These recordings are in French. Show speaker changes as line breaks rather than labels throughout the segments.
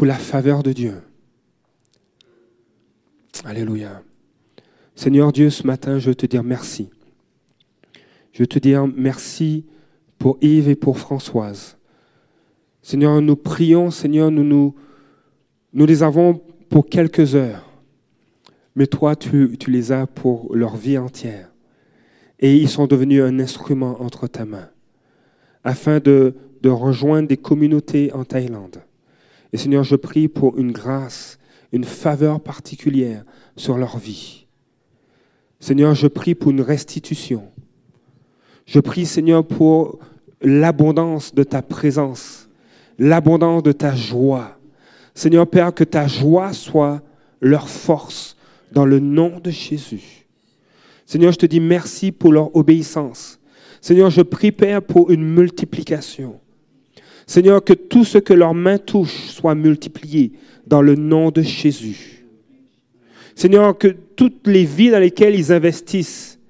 pour la faveur de Dieu. Alléluia. Seigneur Dieu, ce matin, je veux te dire merci. Je veux te dire merci pour Yves et pour Françoise. Seigneur, nous prions, Seigneur, nous, nous, nous les avons pour quelques heures, mais toi, tu, les as pour leur vie entière. Et ils sont devenus un instrument entre ta main, afin de rejoindre des communautés en Thaïlande. Et Seigneur, je prie pour une grâce, une faveur particulière sur leur vie. Seigneur, je prie pour une restitution. Je prie, Seigneur, pour l'abondance de ta présence, l'abondance de ta joie. Seigneur Père, que ta joie soit leur force dans le nom de Jésus. Seigneur, je te dis merci pour leur obéissance. Seigneur, je prie, Père, pour une multiplication. Seigneur, que tout ce que leurs mains touchent soit multiplié dans le nom de Jésus. Seigneur, que toutes les vies dans lesquelles ils investissent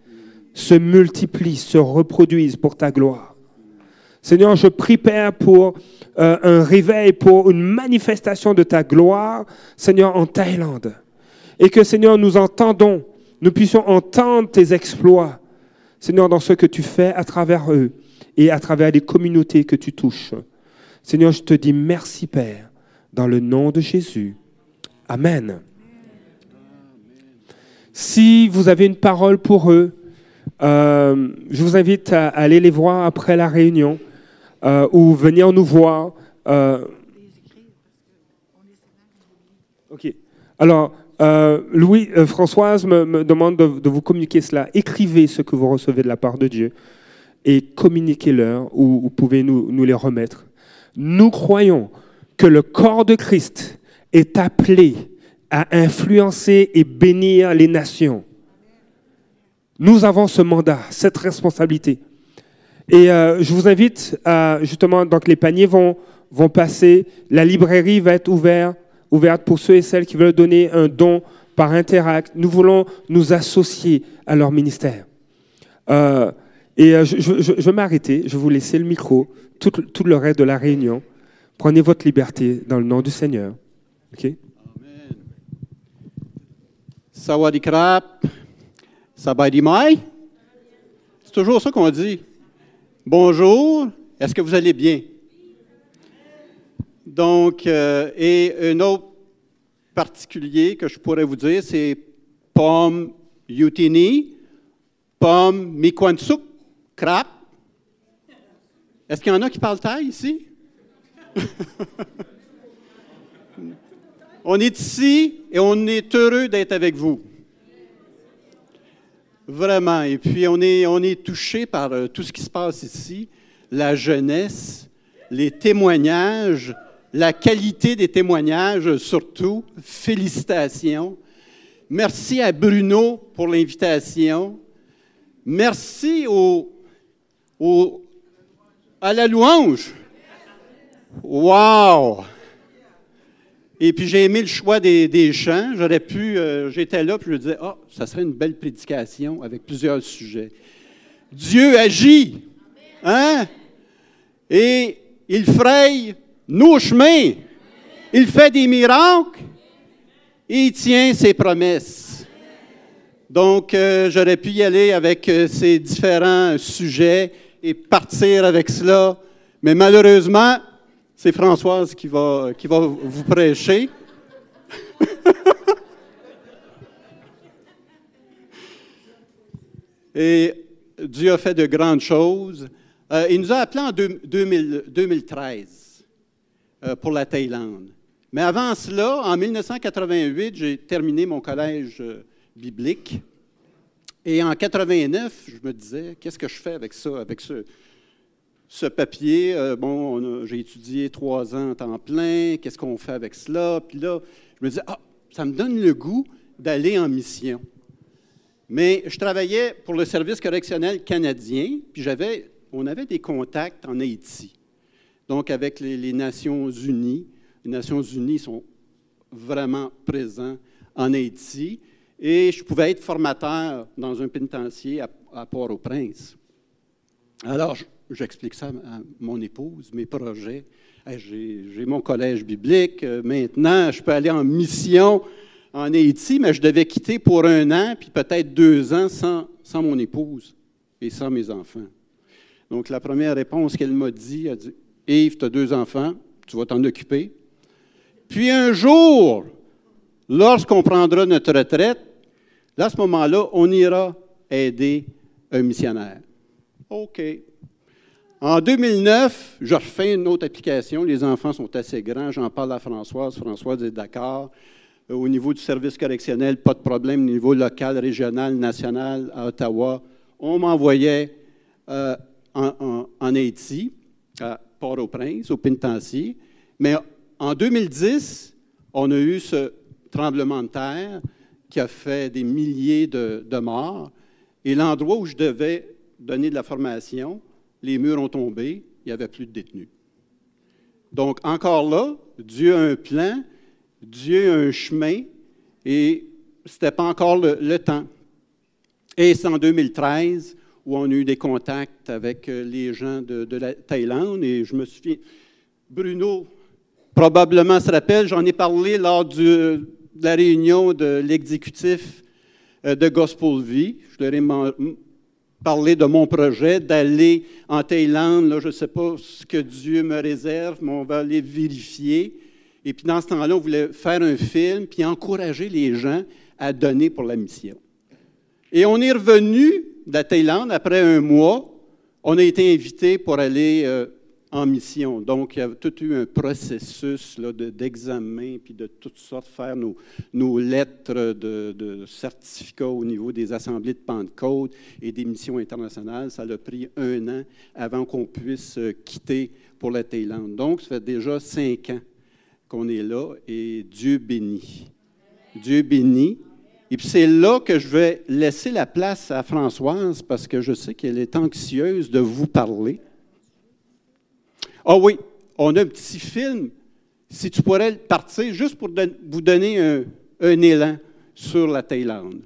se multiplient, se reproduisent pour ta gloire. Seigneur, je prie, Père, pour euh, un réveil, pour une manifestation de ta gloire, Seigneur, en Thaïlande. Et que, Seigneur, nous entendons, nous puissions entendre tes exploits, Seigneur, dans ce que tu fais à travers eux et à travers les communautés que tu touches. Seigneur, je te dis merci, Père, dans le nom de Jésus. Amen. Si vous avez une parole pour eux, euh, je vous invite à aller les voir après la réunion euh, ou venir nous voir. Euh, ok. Alors, Louis, Françoise me, demande de, vous communiquer cela. Écrivez ce que vous recevez de la part de Dieu et communiquez-leur ou vous pouvez nous les remettre. Nous croyons que le corps de Christ est appelé à influencer et bénir les nations. Nous avons ce mandat, cette responsabilité. Et euh, je vous invite à, justement, donc les paniers vont, passer, la librairie va être ouverte, ouverte pour ceux et celles qui veulent donner un don par Interact. Nous voulons nous associer à leur ministère. Euh, et euh, je, je, je, vais m'arrêter, je vais vous laisser le micro, tout, tout, le reste de la réunion. Prenez votre liberté dans le nom du Seigneur. OK? Amen.
Sabadimai. C'est toujours ça qu'on dit. Bonjour, est-ce que vous allez bien? Donc, euh, et un autre particulier que je pourrais vous dire, c'est Pom Yutini, Pom Mikwansuk, Est-ce qu'il y en a qui parlent taille ici? on est ici et on est heureux d'être avec vous. Vraiment. Et puis, on est, on est touché par euh, tout ce qui se passe ici, la jeunesse, les témoignages, la qualité des témoignages surtout. Félicitations. Merci à Bruno pour l'invitation. Merci à la louange. Wow! Et puis j'ai aimé le choix des, chants. J'aurais pu, euh, j'étais là, puis je disais, ah, oh, ça serait une belle prédication avec plusieurs sujets. Dieu agit, hein? Et il fraye nos chemins. Il fait des miracles et il tient ses promesses. Donc, euh, j'aurais pu y aller avec euh, ces différents sujets et partir avec cela. Mais malheureusement, c'est Françoise qui va, qui va vous prêcher. et Dieu a fait de grandes choses. Euh, il nous a appelés en 2013 pour la Thaïlande. Mais avant cela, en 1988, j'ai terminé mon collège biblique. Et en 89, je me disais, qu'est-ce que je fais avec ça, avec ce, papier? Euh, bon, j'ai étudié trois ans en temps plein, qu'est-ce qu'on fait avec cela? Puis là, je me disais, ah, ça me donne le goût d'aller en mission. Mais je travaillais pour le service correctionnel canadien, puis j'avais, on avait des contacts en Haïti, donc avec les, les Nations Unies. Les Nations Unies sont vraiment présents en Haïti et je pouvais être formateur dans un pénitencier à, Port-au-Prince. Alors, j'explique ça à mon épouse, mes projets. J'ai mon collège biblique. Euh, maintenant, je peux aller en mission en Haïti, mais je devais quitter pour un an, puis peut-être deux ans sans, sans mon épouse et sans mes enfants. Donc, la première réponse qu'elle m'a dit, elle a dit Yves, tu as deux enfants, tu vas t'en occuper. Puis un jour, lorsqu'on prendra notre retraite, à ce moment-là, on ira aider un missionnaire. OK. En 2009, je refais une autre application. Les enfants sont assez grands. J'en parle à Françoise. Françoise est d'accord. Euh, au niveau du service correctionnel, pas de problème. Au niveau local, régional, national, à Ottawa, on m'envoyait euh, en, Haïti, à Port-au-Prince, au pénitencier. Mais en 2010, on a eu ce tremblement de terre qui a fait des milliers de, de morts. Et l'endroit où je devais donner de la formation, les murs ont tombé, il n'y avait plus de détenus. Donc, encore là, Dieu a un plan, Dieu a un chemin, et ce n'était pas encore le, temps. Et c'est en 2013 où on a eu des contacts avec euh, les gens de, la Thaïlande, et je me souviens, Bruno probablement se rappelle, j'en ai parlé lors de la réunion de l'exécutif euh, de Gospel Vie. Je leur ai parler de mon projet d'aller en Thaïlande. Là, je ne sais pas ce que Dieu me réserve, mais on va aller vérifier. Et puis dans ce temps-là, on voulait faire un film puis encourager les gens à donner pour la mission. Et on est revenu de la Thaïlande après un mois. On a été invité pour aller euh, en mission. Donc, il y a tout eu un processus d'examen, puis de toutes sortes, faire nos, nos lettres de, de, certificats au niveau des assemblées de Pentecôte et des missions internationales. Ça a pris un an avant qu'on puisse euh, quitter pour la Thaïlande. Donc, ça fait déjà cinq ans qu'on est là et Dieu bénit. Dieu bénit. Et puis c'est là que je vais laisser la place à Françoise parce que je sais qu'elle est anxieuse de vous parler. Ah oui, on a un petit film. Si tu pourrais partir juste pour vous donner un, un élan sur la Thaïlande.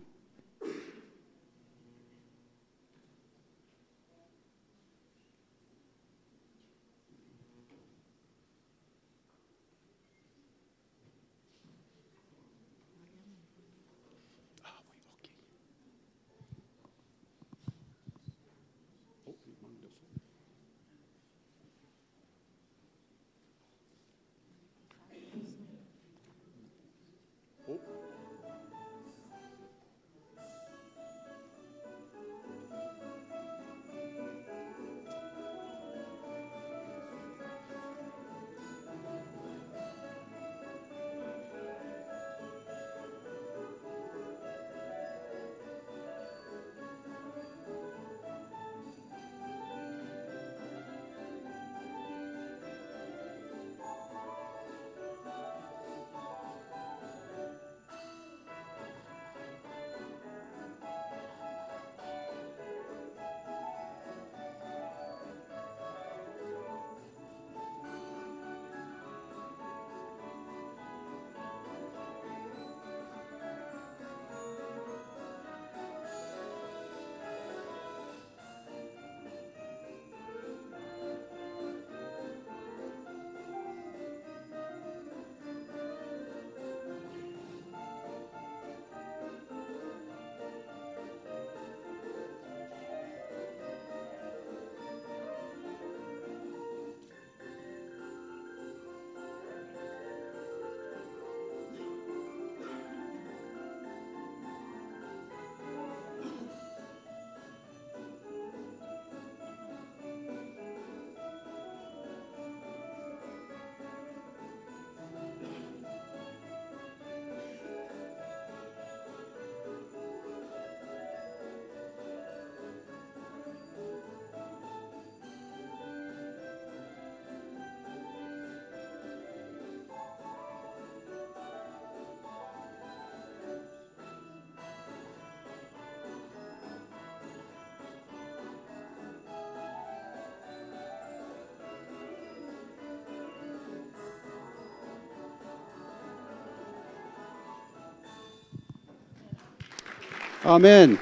Amen.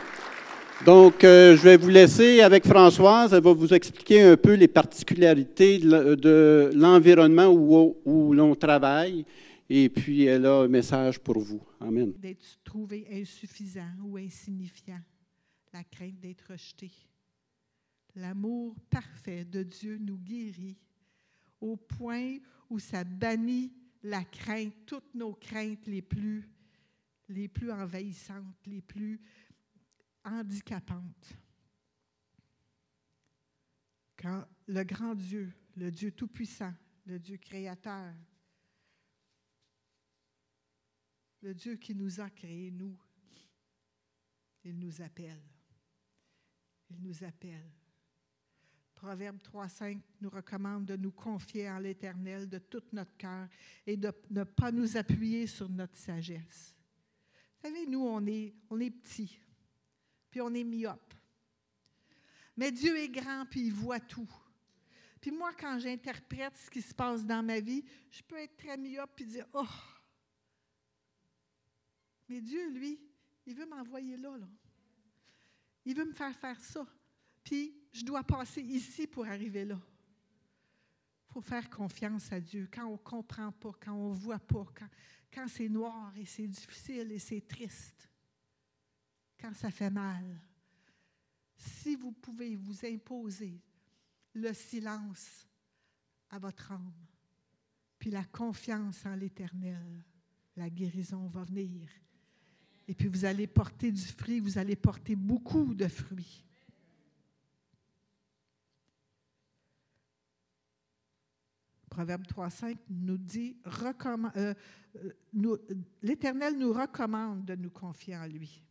Donc, euh, je vais vous laisser avec Françoise. Elle va vous expliquer un peu les particularités de l'environnement où, où l'on travaille. Et puis, elle a un message pour vous. Amen.
D'être trouvé insuffisant ou insignifiant, la crainte d'être rejeté. L'amour parfait de Dieu nous guérit au point où ça bannit la crainte, toutes nos craintes les plus, les plus envahissantes, les plus handicapante. Quand le grand Dieu, le Dieu Tout-Puissant, le Dieu Créateur, le Dieu qui nous a créés, nous, il nous appelle. Il nous appelle. Proverbe 3.5 nous recommande de nous confier en l'Éternel de tout notre cœur et de ne pas nous appuyer sur notre sagesse. Vous savez, nous, on est, on petits puis on est myope. Mais Dieu est grand, puis il voit tout. Puis moi, quand j'interprète ce qui se passe dans ma vie, je peux être très myope puis dire Oh! Mais Dieu, lui, il veut m'envoyer là, là. Il veut me faire faire ça. Puis je dois passer ici pour arriver là. Il faut faire confiance à Dieu quand on ne comprend pas, quand on ne voit pas, quand, quand c'est noir et c'est difficile et c'est triste quand ça fait mal. Si vous pouvez vous imposer le silence à votre âme, puis la confiance en l'Éternel, la guérison va venir. Et puis vous allez porter du fruit, vous allez porter beaucoup de fruits. Proverbe 3.5 nous dit, euh, euh, l'Éternel nous recommande de nous confier en lui.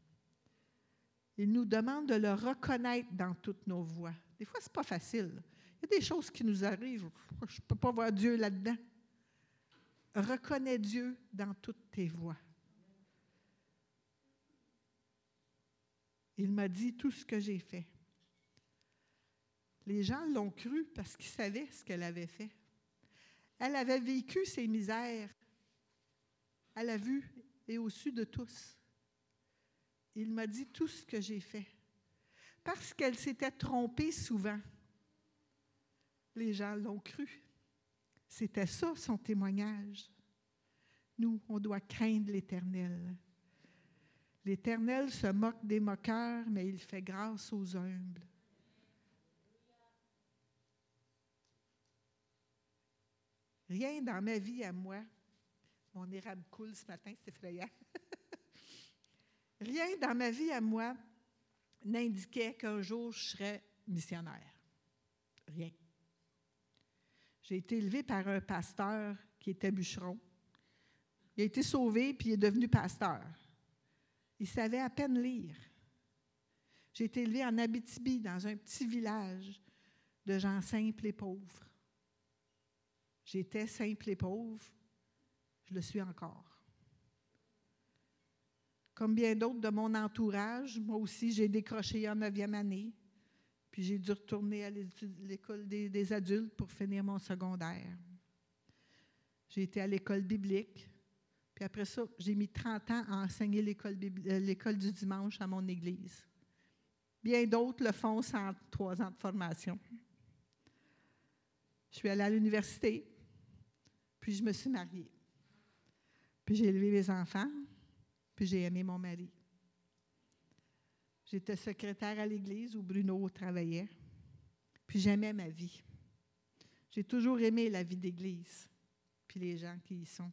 Il nous demande de le reconnaître dans toutes nos voies. Des fois, ce n'est pas facile. Il y a des choses qui nous arrivent. Je ne peux pas voir Dieu là-dedans. Reconnais Dieu dans toutes tes voies. Il m'a dit tout ce que j'ai fait. Les gens l'ont cru parce qu'ils savaient ce qu'elle avait fait. Elle avait vécu ses misères. Elle a vu et au-dessus de tous il m'a dit tout ce que j'ai fait. Parce qu'elle s'était trompée souvent. Les gens l'ont cru. C'était ça son témoignage. Nous, on doit craindre l'Éternel. L'Éternel se moque des moqueurs, mais il fait grâce aux humbles. Rien dans ma vie à moi. Mon érable coule ce matin, c'est effrayant. Rien dans ma vie à moi n'indiquait qu'un jour je serais missionnaire. Rien. J'ai été élevé par un pasteur qui était bûcheron. Il a été sauvé puis il est devenu pasteur. Il savait à peine lire. J'ai été élevé en Abitibi, dans un petit village de gens simples et pauvres. J'étais simple et pauvre. Je le suis encore. Comme bien d'autres de mon entourage, moi aussi, j'ai décroché en neuvième année. Puis j'ai dû retourner à l'école des, adultes pour finir mon secondaire. J'ai été à l'école biblique. Puis après ça, j'ai mis 30 ans à enseigner euh, l'école du dimanche à mon église. Bien d'autres le font sans trois ans de formation. Je suis allée à l'université, puis je me suis mariée. Puis j'ai élevé mes enfants, puis j'ai aimé mon mari. J'étais secrétaire à l'église où Bruno travaillait. Puis j'aimais ma vie. J'ai toujours aimé la vie d'église, puis les gens qui y sont.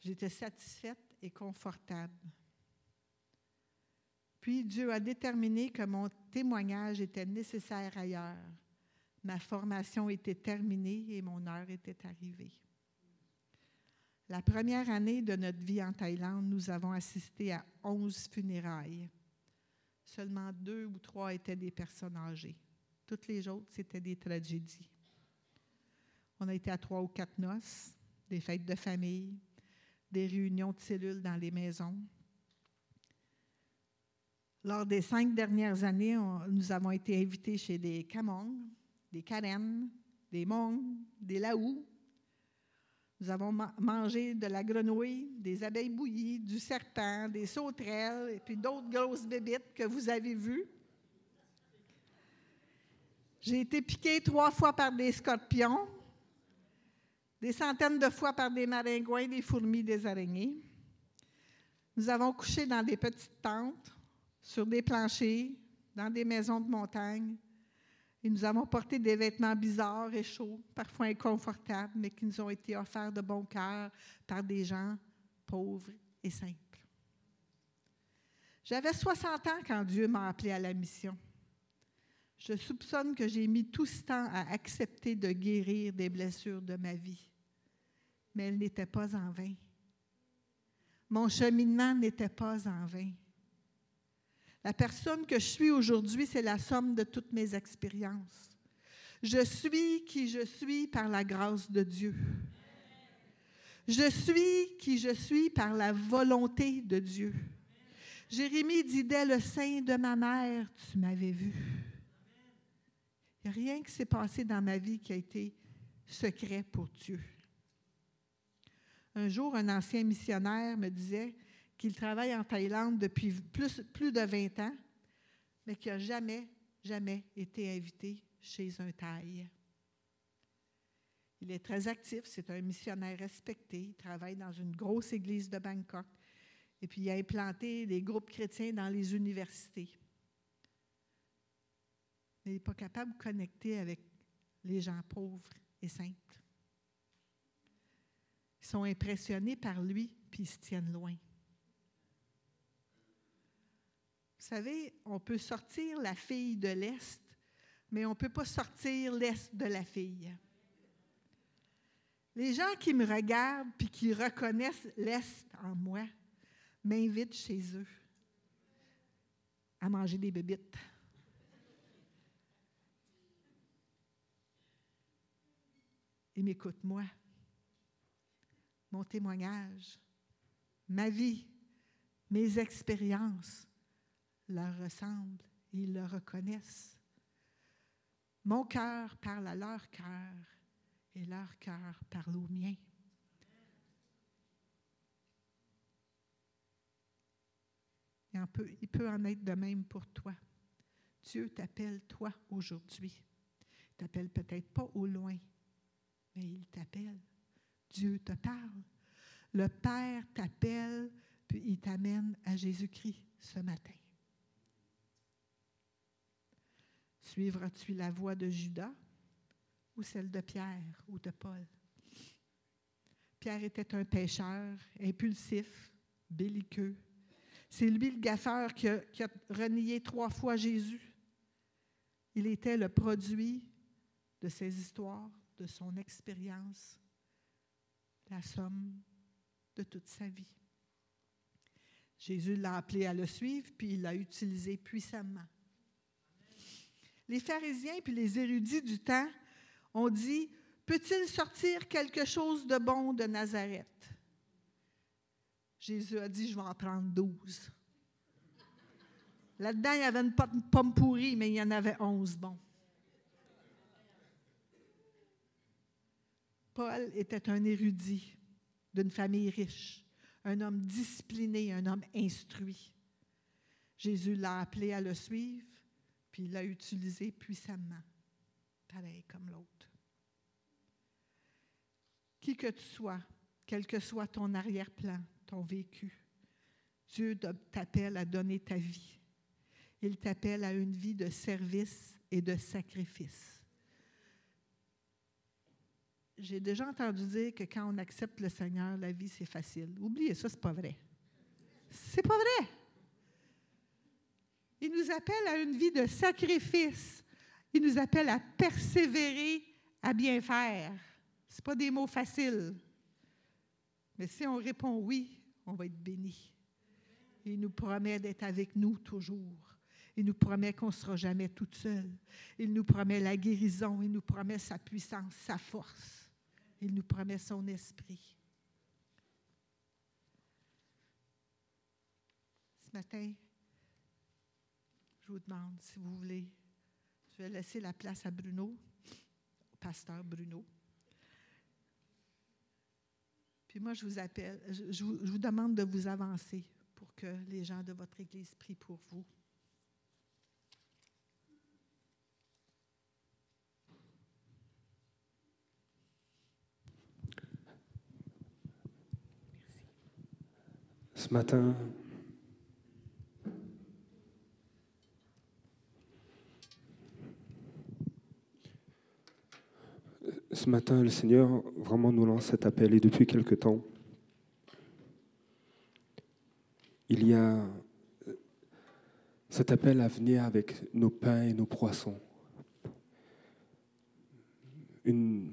J'étais satisfaite et confortable. Puis Dieu a déterminé que mon témoignage était nécessaire ailleurs. Ma formation était terminée et mon heure était arrivée. La première année de notre vie en Thaïlande, nous avons assisté à 11 funérailles. Seulement deux ou trois étaient des personnes âgées. Toutes les autres, c'était des tragédies. On a été à trois ou quatre noces, des fêtes de famille, des réunions de cellules dans les maisons. Lors des cinq dernières années, nous avons été invités chez des Kamong, des Karen, des Hmong, des Laou, Nous avons ma- mangé de la grenouille, des abeilles bouillies, du serpent, des sauterelles et puis d'autres grosses bébites que vous avez vues. J'ai été piquée trois fois par des scorpions, des centaines de fois par des maringouins, des fourmis, des araignées. Nous avons couché dans des petites tentes, sur des planchers, dans des maisons de montagne. Nous avons porté des vêtements bizarres et chauds, parfois inconfortables, mais qui nous ont été offerts de bon cœur par des gens pauvres et simples. J'avais 60 ans quand Dieu m'a appelé à la mission. Je soupçonne que j'ai mis tout ce temps à accepter de guérir des blessures de ma vie, mais elles n'étaient pas en vain. Mon cheminement n'était pas en vain. La personne que je suis aujourd'hui, c'est la somme de toutes mes expériences. Je suis qui je suis par la grâce de Dieu. Je suis qui je suis par la volonté de Dieu. Jérémie dit dès le sein de ma mère, tu m'avais vu. Il n'y a rien qui s'est passé dans ma vie qui a été secret pour Dieu. Un jour, un ancien missionnaire me disait qu'il travaille en Thaïlande depuis plus, plus de 20 ans, mais qu'il n'a jamais, jamais été invité chez un Thaï. Il est très actif, c'est un missionnaire respecté, il travaille dans une grosse église de Bangkok, et puis il a implanté des groupes chrétiens dans les universités. Mais il n'est pas capable de connecter avec les gens pauvres et simples. Ils sont impressionnés par lui, puis ils se tiennent loin. Vous savez, on peut sortir la fille de l'Est, mais on ne peut pas sortir l'Est de la fille. Les gens qui me regardent puis qui reconnaissent l'Est en moi m'invitent chez eux à manger des bébites. Et m'écoute-moi. Mon témoignage, ma vie, mes expériences leur ressemblent et ils le reconnaissent. Mon cœur parle à leur cœur et leur cœur parle au mien. Il, peut, il peut en être de même pour toi. Dieu t'appelle toi aujourd'hui. Il t'appelle peut-être pas au loin, mais il t'appelle. Dieu te parle. Le Père t'appelle, puis il t'amène à Jésus-Christ ce matin. Suivras-tu la voie de Judas ou celle de Pierre ou de Paul? Pierre était un pécheur, impulsif, belliqueux. C'est lui le gaffeur qui qui a renié trois fois Jésus. Il était le produit de ses histoires, de son expérience, la somme de toute sa vie. Jésus l'a appelé à le suivre, puis il l'a utilisé puissamment. Les pharisiens puis les érudits du temps ont dit Peut-il sortir quelque chose de bon de Nazareth? Jésus a dit Je vais en prendre douze. Là-dedans, il y avait une pomme pourrie, mais il y en avait onze bons. Paul était un érudit d'une famille riche, un homme discipliné, un homme instruit. Jésus l'a appelé à le suivre, puis il l'a utilisé puissamment, pareil comme l'autre. Qui que tu sois, quel que soit ton arrière-plan, ton vécu, Dieu t'appelle à donner ta vie. Il t'appelle à une vie de service et de sacrifice. J'ai déjà entendu dire que quand on accepte le Seigneur, la vie c'est facile. Oubliez ça, c'est pas vrai. C'est pas vrai. Il nous appelle à une vie de sacrifice. Il nous appelle à persévérer, à bien faire. Ce pas des mots faciles. Mais si on répond oui, on va être béni. Il nous promet d'être avec nous toujours. Il nous promet qu'on ne sera jamais toute seule. Il nous promet la guérison. Il nous promet sa puissance, sa force. Il nous promet son esprit. Ce matin, je vous demande si vous voulez. Je vais laisser la place à Bruno, au pasteur Bruno. Puis moi, je vous appelle, je, vous demande de vous avancer pour que les gens de votre Église prient pour vous.
Ce matin, ce matin, le Seigneur vraiment nous lance cet appel. Et depuis quelque temps, il y a cet appel à venir avec nos pains et nos poissons. Une,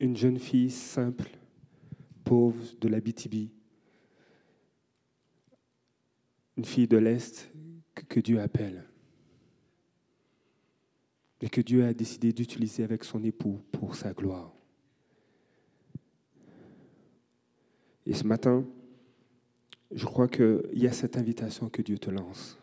une jeune fille simple, pauvre de la BTB, une fille de l'Est que Dieu appelle et que Dieu a décidé d'utiliser avec son époux pour sa gloire. Et ce matin, je crois qu'il y a cette invitation que Dieu te lance.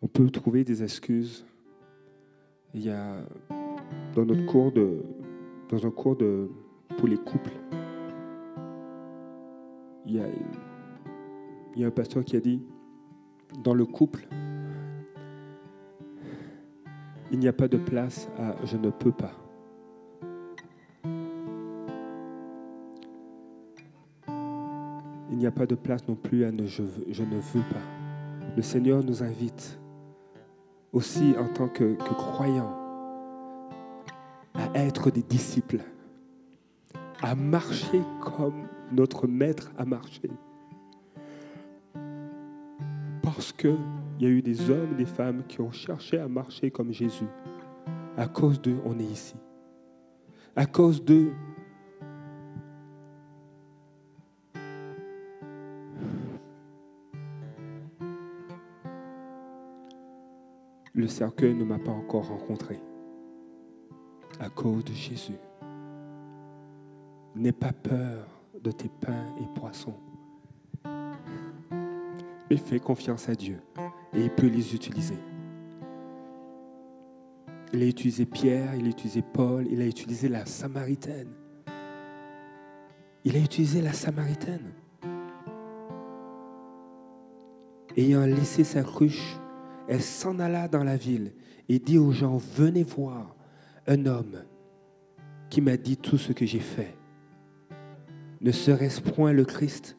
On peut trouver des excuses. Il y a dans notre cours de, dans un cours pour les couples, il y, a, un pasteur qui a dit, dans le couple, il n'y a pas de place à je ne peux pas. Il n'y a pas de place non plus à ne je, je ne veux pas. Le Seigneur nous invite aussi en tant que croyants être des disciples, à marcher comme notre Maître a marché. Parce qu'il y a eu des hommes des femmes qui ont cherché à marcher comme Jésus. À cause d'eux, on est ici. À cause d'eux, le cercueil ne m'a pas encore rencontré. À cause de Jésus. N'aie pas peur de tes pains et poissons. Mais fais confiance à Dieu et il peut les utiliser. Il a utilisé Pierre, il a utilisé Paul, il a utilisé la Samaritaine. Il a utilisé la Samaritaine. Ayant laissé sa cruche, elle s'en alla dans la ville et dit aux gens, venez voir un homme qui m'a dit tout ce que j'ai fait. Ne serait-ce point le Christ?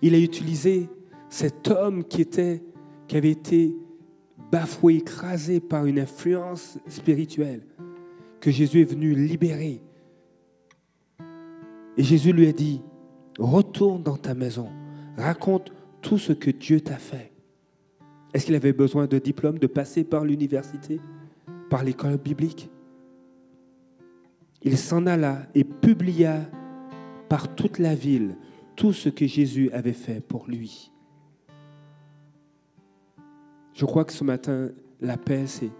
Il a utilisé cet homme qui, était, qui avait été bafoué, écrasé par une influence spirituelle, que Jésus est venu libérer. Et Jésus lui a dit, retourne dans ta maison, raconte tout ce que Dieu t'a fait. Est-ce qu'il avait besoin de diplôme, de passer par l'université, par l'école biblique? Il s'en alla et publia par toute la ville tout ce que Jésus avait fait pour lui. Je crois que ce matin, l'appel, c'est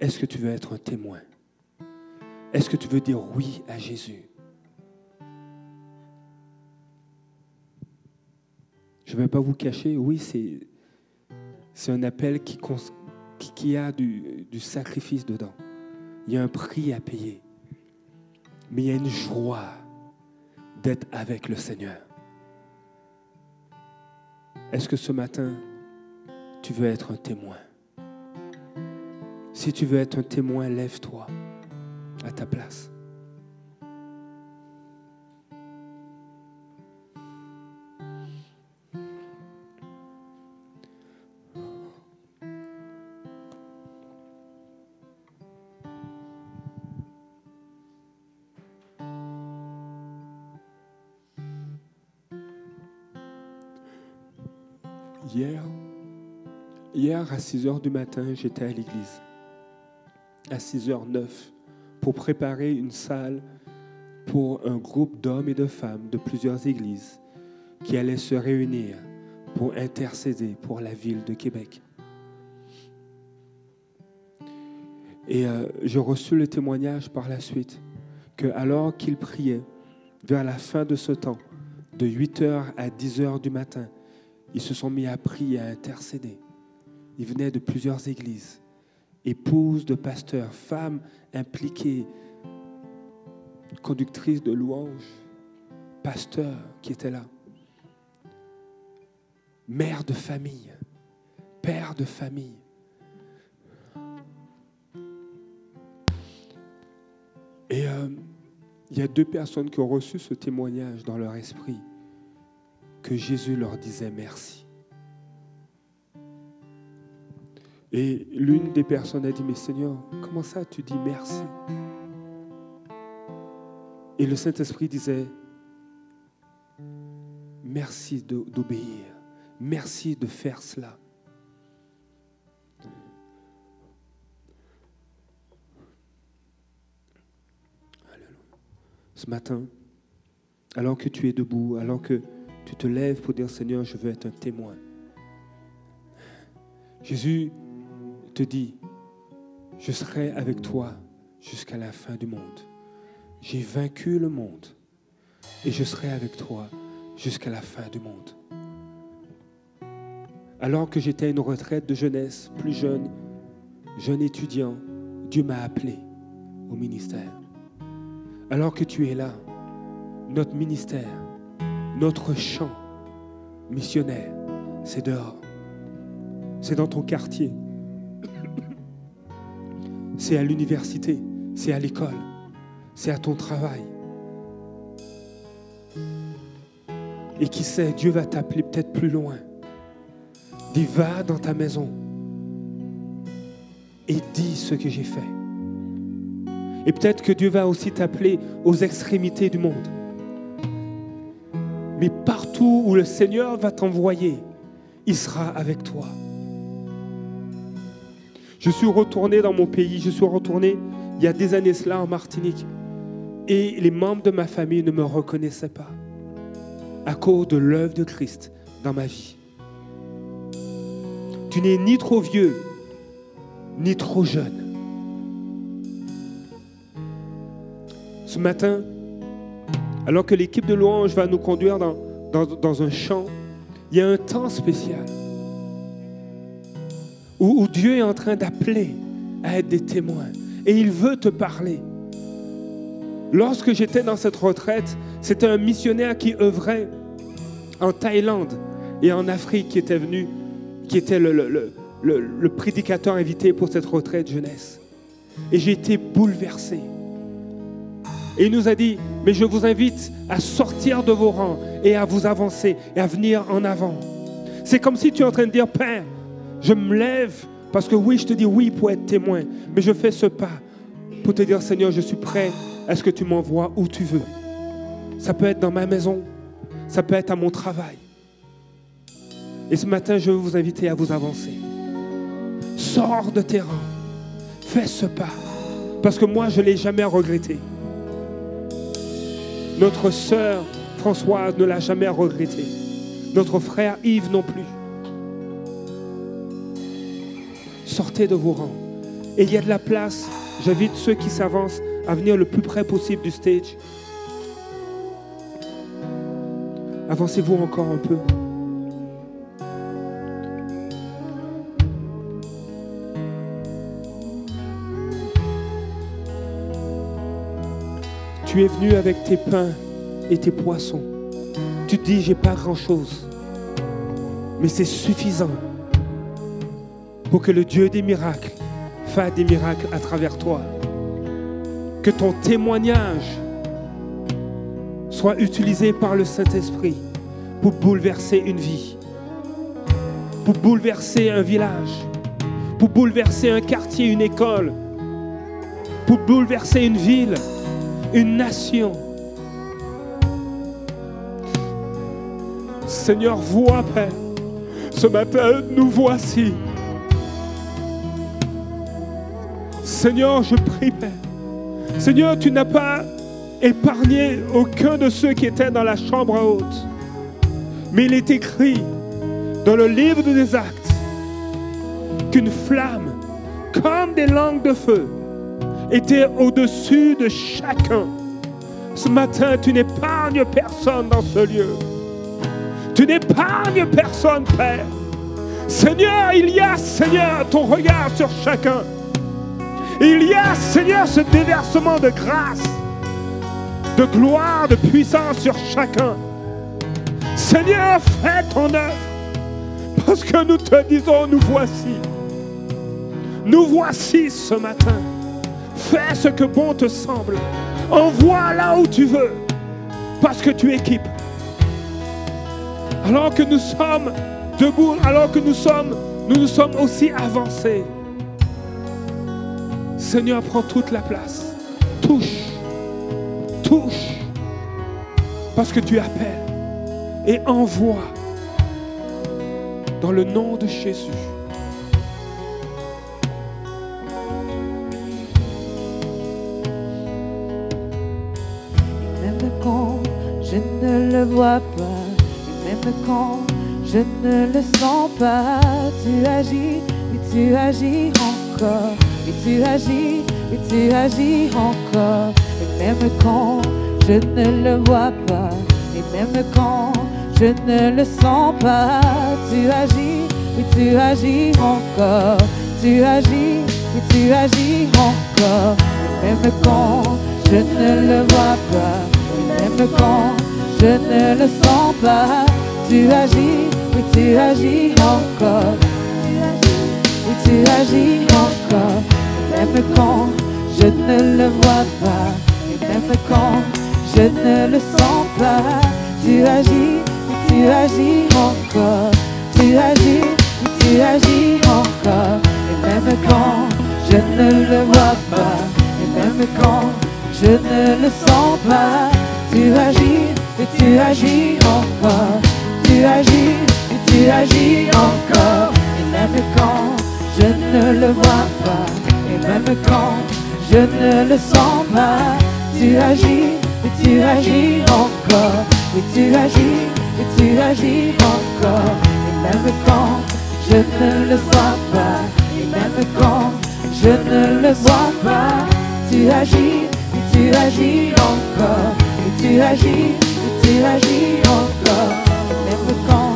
est-ce que tu veux être un témoin? Est-ce que tu veux dire oui à Jésus? Je ne vais pas vous cacher, oui, c'est, c'est un appel qui, a du sacrifice dedans. Il y a un prix à payer. Mais il y a une joie d'être avec le Seigneur. Est-ce que ce matin, tu veux être un témoin? Si tu veux être un témoin, lève-toi à ta place. 6 heures du matin, j'étais à l'église. À 6h09, pour préparer une salle pour un groupe d'hommes et de femmes de plusieurs églises qui allaient se réunir pour intercéder pour la ville de Québec. Et euh, j'ai reçu le témoignage par la suite que alors qu'ils priaient, vers la fin de ce temps, de 8h à 10h du matin, ils se sont mis à prier, à intercéder. Ils venaient de plusieurs églises, épouses de pasteurs, femmes impliquées, conductrices de louanges, pasteurs qui étaient là, mères de famille, pères de famille. Et euh, il y a deux personnes qui ont reçu ce témoignage dans leur esprit, que Jésus leur disait merci. Et l'une des personnes a dit, mais Seigneur, comment ça tu dis merci? Et le Saint-Esprit disait, merci d'obéir, merci de faire cela. ce matin, alors que tu es debout, alors que tu te lèves pour dire Seigneur, je veux être un témoin. Jésus te dit, je serai avec toi jusqu'à la fin du monde. J'ai vaincu le monde et je serai avec toi jusqu'à la fin du monde. Alors que j'étais une retraite de jeunesse, plus jeune, jeune étudiant, Dieu m'a appelé au ministère alors que tu es là, notre ministère, notre champ missionnaire, c'est dehors. C'est dans ton quartier. C'est à l'université. C'est à l'école. C'est à ton travail. Et qui sait, Dieu va t'appeler peut-être plus loin. Dis, va dans ta maison et dis ce que j'ai fait. Et peut-être que Dieu va aussi t'appeler aux extrémités du monde. Mais partout où le Seigneur va t'envoyer, il sera avec toi. Je suis retourné dans mon pays, je suis retourné il y a des années cela en Martinique. Et les membres de ma famille ne me reconnaissaient pas à cause de l'œuvre de Christ dans ma vie. Tu n'es ni trop vieux, ni trop jeune. Ce matin, alors que l'équipe de louange va nous conduire dans, dans, un champ, il y a un temps spécial où, Dieu est en train d'appeler à être des témoins et il veut te parler. Lorsque j'étais dans cette retraite, c'était un missionnaire qui œuvrait en Thaïlande et en Afrique qui était venu, qui était le, le prédicateur invité pour cette retraite jeunesse. Et j'ai été bouleversé. Et il nous a dit, mais je vous invite à sortir de vos rangs et à vous avancer et à venir en avant. C'est comme si tu es en train de dire, Père, je me lève parce que oui, je te dis oui pour être témoin, mais je fais ce pas pour te dire, Seigneur, je suis prêt à ce que tu m'envoies où tu veux? Ça peut être dans ma maison, ça peut être à mon travail. Et ce matin, je veux vous inviter à vous avancer. Sors de tes rangs, fais ce pas, parce que moi, je ne l'ai jamais regretté. Notre sœur Françoise ne l'a jamais regretté. Notre frère Yves non plus. Sortez de vos rangs. Et il y a de la place. J'invite ceux qui s'avancent à venir le plus près possible du stage. Avancez-vous encore un peu. Tu es venu avec tes pains et tes poissons. Tu te dis, j'ai pas grand-chose. Mais c'est suffisant pour que le Dieu des miracles fasse des miracles à travers toi. Que ton témoignage soit utilisé par le Saint-Esprit pour bouleverser une vie, pour bouleverser un village, pour bouleverser un quartier, une école, pour bouleverser une ville une nation. Seigneur, vois, Père, ce matin, nous voici. Seigneur, je prie, Père. Seigneur, tu n'as pas épargné aucun de ceux qui étaient dans la chambre haute. Mais il est écrit dans le livre des actes qu'une flamme, comme des langues de feu, était au-dessus de chacun. Ce matin, tu n'épargnes personne dans ce lieu. Tu n'épargnes personne, Père. Seigneur, il y a, Seigneur, ton regard sur chacun. Il y a, Seigneur, ce déversement de grâce, de gloire, de puissance sur chacun. Seigneur, fais ton œuvre. Parce que nous te disons, nous voici. Nous voici ce matin. Fais ce que bon te semble. Envoie là où tu veux. Parce que tu équipes. Alors que nous sommes debout, alors que nous sommes, nous nous sommes aussi avancés. Seigneur, prends toute la place. Touche. Touche. Parce que tu appelles. Et envoie. Dans le nom de Jésus.
Même quand je ne le vois pas, et même quand je ne le sens pas, tu agis, et tu agis encore, et tu agis, et tu agis encore, et même quand je ne le vois pas, et même quand je ne le sens pas, tu agis, et tu agis encore, tu agis, et tu agis encore, et même quand je ne le vois pas, et même quand je ne le sens pas, tu agis, oui tu agis encore, oui tu agis encore, et même quand je ne le vois pas, et même quand je ne le sens pas, tu agis, tu agis encore, tu agis, tu agis encore, et même quand je ne le vois pas, et même quand je ne le sens pas, tu agis, et tu agis encore, tu agis, et tu agis encore, et même quand je ne le vois pas, et même quand je ne le sens pas, tu agis, et tu agis encore, et tu agis, et tu agis encore, et même quand je ne le sens pas, et même quand je ne le vois pas, tu agis, et tu agis encore, et tu agis, et tu agis encore, et même quand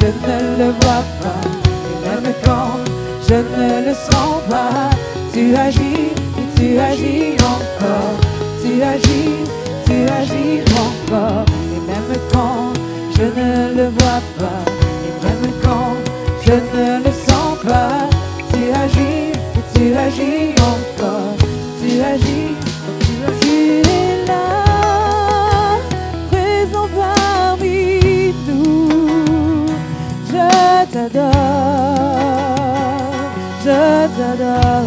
je ne le vois pas, et même quand je ne le sens pas, tu agis, tu agis encore, tu agis, tu agis encore, et même quand je ne le vois pas, et même quand je ne le sens pas, tu agis, tu agis encore, tu agis, tu es là, présent parmi nous, je t'adore, t'adore,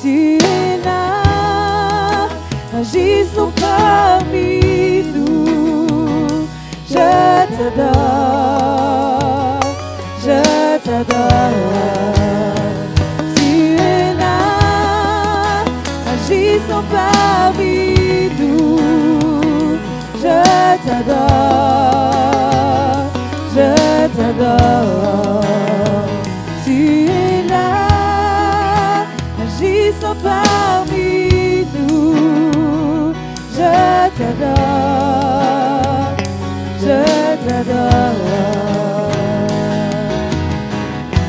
tu es là, agissons parmi nous, je t'adore, je t'adore. Tu es là, agissons parmi nous, je t'adore, je t'adore. Parmi nous, je t'adore, je t'adore.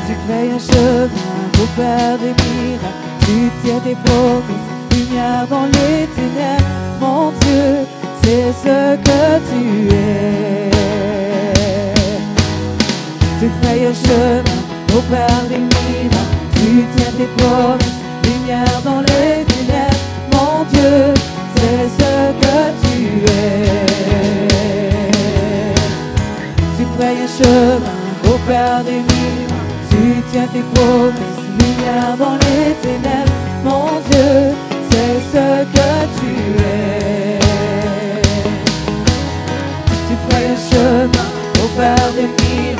Tu fais un chemin au Père des miracles, tu tiens tes promesses, lumière dans les ténèbres, mon Dieu, c'est ce que tu es. Tu fais un chemin au Père des miracles, tu tiens tes promesses, lumière dans les ténèbres, mon Dieu, c'est ce que tu es. Tu fais un chemin au Père des miracles, tu tiens tes promesses, lumière dans les ténèbres, mon Dieu, c'est ce que tu es. Tu fais un chemin au Père des miracles,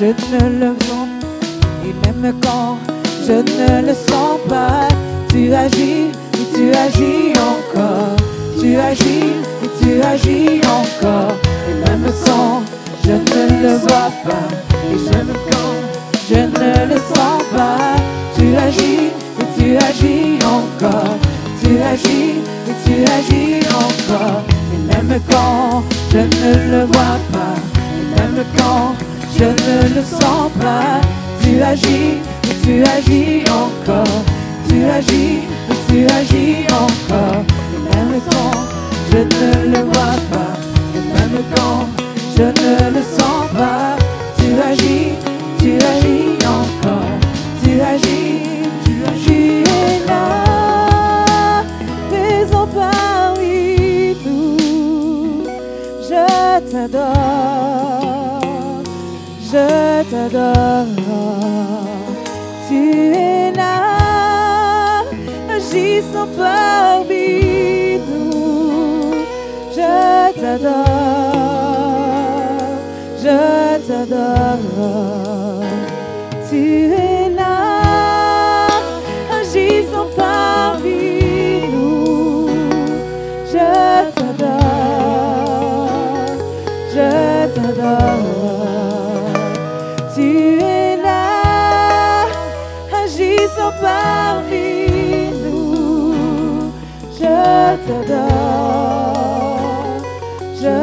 je ne le sens, et même quand je ne le sens pas, tu agis, et tu agis encore. Tu agis, et tu agis encore. Et même quand je ne le vois pas, et même quand je ne le sens pas, tu agis, et tu agis encore. Agis, et tu agis encore. Et même quand je ne le vois pas, et même quand je ne le sens pas, tu agis, et tu agis encore. Tu agis, et tu agis encore. Et même quand je ne le vois pas, et même quand je ne le sens pas, t'adore, je t'adore. Tu es là, agissant parmi nous. Je t'adore, je t'adore. Tu es t'adore. Tu es là, agissant parmi nous. Je t'adore, je